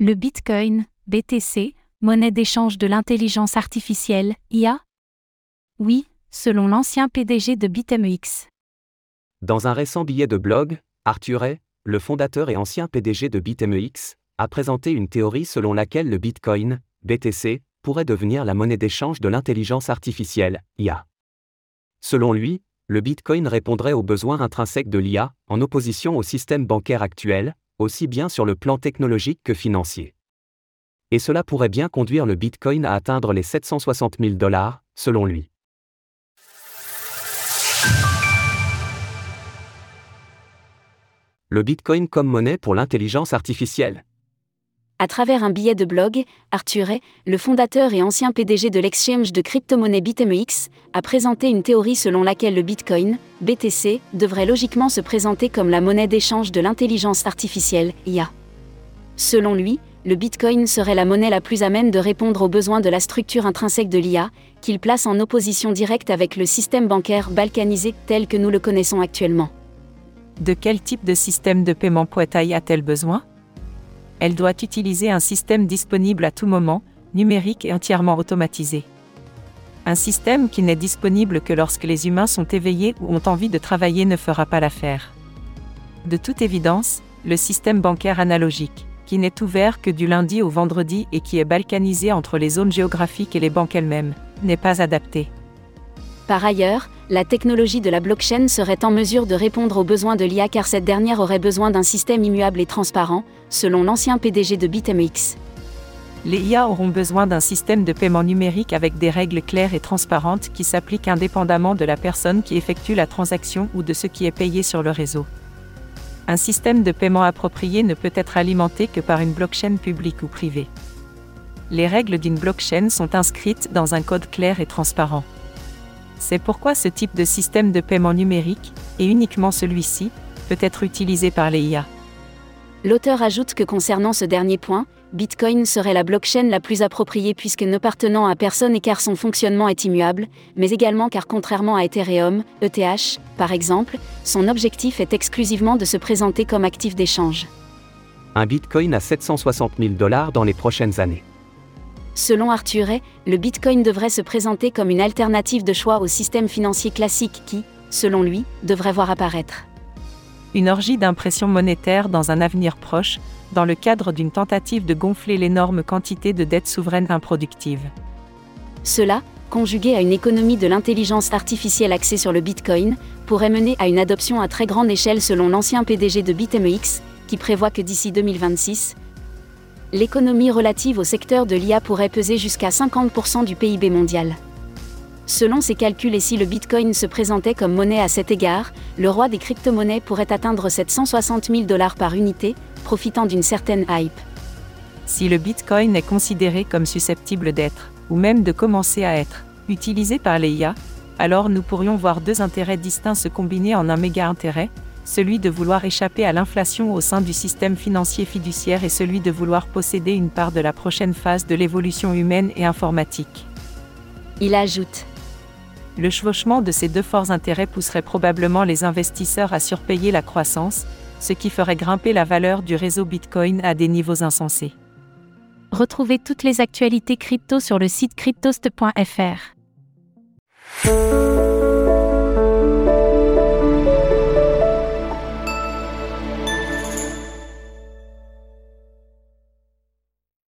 Le Bitcoin, BTC, monnaie d'échange de l'intelligence artificielle, IA Oui, selon l'ancien PDG de BitMEX. Dans un récent billet de blog, Arthur Hay, le fondateur et ancien PDG de BitMEX, a présenté une théorie selon laquelle le Bitcoin, BTC, pourrait devenir la monnaie d'échange de l'intelligence artificielle, IA. Selon lui, le Bitcoin répondrait aux besoins intrinsèques de l'IA, en opposition au système bancaire actuel, aussi bien sur le plan technologique que financier. Et cela pourrait bien conduire le Bitcoin à atteindre les 760 000 dollars, selon lui. Le Bitcoin comme monnaie pour l'intelligence artificielle. À travers un billet de blog, Arthur Hay, le fondateur et ancien PDG de l'exchange de crypto-monnaie BitMEX, a présenté une théorie selon laquelle le Bitcoin, BTC, devrait logiquement se présenter comme la monnaie d'échange de l'intelligence artificielle, IA. Selon lui, le Bitcoin serait la monnaie la plus amène de répondre aux besoins de la structure intrinsèque de l'IA, qu'il place en opposition directe avec le système bancaire balkanisé tel que nous le connaissons actuellement. De quel type de système de paiement Poetaï a-t-elle besoin? Elle doit utiliser un système disponible à tout moment, numérique et entièrement automatisé. Un système qui n'est disponible que lorsque les humains sont éveillés ou ont envie de travailler ne fera pas l'affaire. De toute évidence, le système bancaire analogique, qui n'est ouvert que du lundi au vendredi et qui est balkanisé entre les zones géographiques et les banques elles-mêmes, n'est pas adapté. Par ailleurs, la technologie de la blockchain serait en mesure de répondre aux besoins de l'IA car cette dernière aurait besoin d'un système immuable et transparent, selon l'ancien PDG de BitMEX. Les IA auront besoin d'un système de paiement numérique avec des règles claires et transparentes qui s'appliquent indépendamment de la personne qui effectue la transaction ou de ce qui est payé sur le réseau. Un système de paiement approprié ne peut être alimenté que par une blockchain publique ou privée. Les règles d'une blockchain sont inscrites dans un code clair et transparent. C'est pourquoi ce type de système de paiement numérique, et uniquement celui-ci, peut être utilisé par les IA. L'auteur ajoute que concernant ce dernier point, Bitcoin serait la blockchain la plus appropriée puisque n'appartenant à personne et car son fonctionnement est immuable, mais également car contrairement à Ethereum, ETH, par exemple, son objectif est exclusivement de se présenter comme actif d'échange. Un Bitcoin à 760 000 dollars dans les prochaines années. Selon Arthur Hay, le Bitcoin devrait se présenter comme une alternative de choix au système financier classique qui, selon lui, devrait voir apparaître. Une orgie d'impression monétaire dans un avenir proche, dans le cadre d'une tentative de gonfler l'énorme quantité de dettes souveraines improductives. Cela, conjugué à une économie de l'intelligence artificielle axée sur le Bitcoin, pourrait mener à une adoption à très grande échelle selon l'ancien PDG de BitMEX, qui prévoit que d'ici 2026, l'économie relative au secteur de l'IA pourrait peser jusqu'à 50% du PIB mondial. Selon ses calculs et si le Bitcoin se présentait comme monnaie à cet égard, le roi des crypto-monnaies pourrait atteindre 760 000 dollars par unité, profitant d'une certaine hype. Si le Bitcoin est considéré comme susceptible d'être, ou même de commencer à être, utilisé par les IA, alors nous pourrions voir deux intérêts distincts se combiner en un méga intérêt, celui de vouloir échapper à l'inflation au sein du système financier fiduciaire et celui de vouloir posséder une part de la prochaine phase de l'évolution humaine et informatique. Il ajoute Le chevauchement de ces deux forts intérêts pousserait probablement les investisseurs à surpayer la croissance, ce qui ferait grimper la valeur du réseau Bitcoin à des niveaux insensés. Retrouvez toutes les actualités crypto sur le site cryptost.fr.